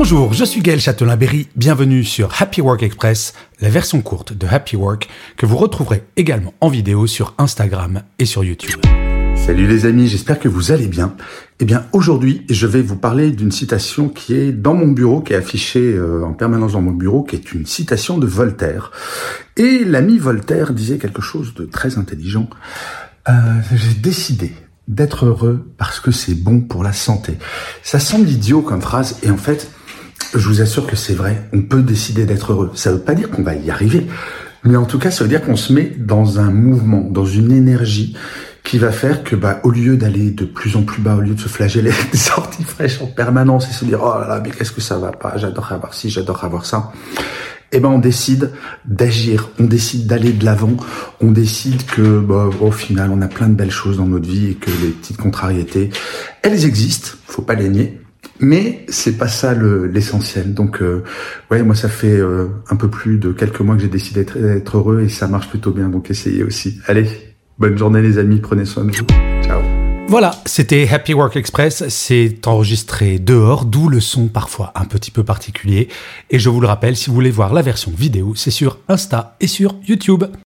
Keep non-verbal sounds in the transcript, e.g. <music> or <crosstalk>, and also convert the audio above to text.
Bonjour, je suis Gaël Châtelain-Berry, bienvenue sur Happy Work Express, la version courte de Happy Work que vous retrouverez également en vidéo sur Instagram et sur YouTube. Salut les amis, j'espère que vous allez bien. Eh bien aujourd'hui, je vais vous parler d'une citation qui est dans mon bureau, qui est affichée euh, en permanence dans mon bureau, qui est une citation de Voltaire. Et l'ami Voltaire disait quelque chose de très intelligent. Euh, J'ai décidé d'être heureux parce que c'est bon pour la santé. Ça semble idiot comme phrase et en fait, je vous assure que c'est vrai. On peut décider d'être heureux. Ça veut pas dire qu'on va y arriver. Mais en tout cas, ça veut dire qu'on se met dans un mouvement, dans une énergie qui va faire que, bah, au lieu d'aller de plus en plus bas, au lieu de se flageller <laughs> des sorties fraîches en permanence et se dire, oh là là, mais qu'est-ce que ça va pas, j'adore avoir ci, j'adore avoir ça. Eh ben, on décide d'agir, on décide d'aller de l'avant, on décide que, bah, au final, on a plein de belles choses dans notre vie et que les petites contrariétés, elles existent, faut pas les nier. Mais c'est pas ça l'essentiel. Donc, euh, ouais, moi ça fait euh, un peu plus de quelques mois que j'ai décidé d'être heureux et ça marche plutôt bien. Donc essayez aussi. Allez, bonne journée les amis, prenez soin de vous. Ciao. Voilà, c'était Happy Work Express, c'est enregistré dehors, d'où le son parfois un petit peu particulier. Et je vous le rappelle, si vous voulez voir la version vidéo, c'est sur Insta et sur YouTube.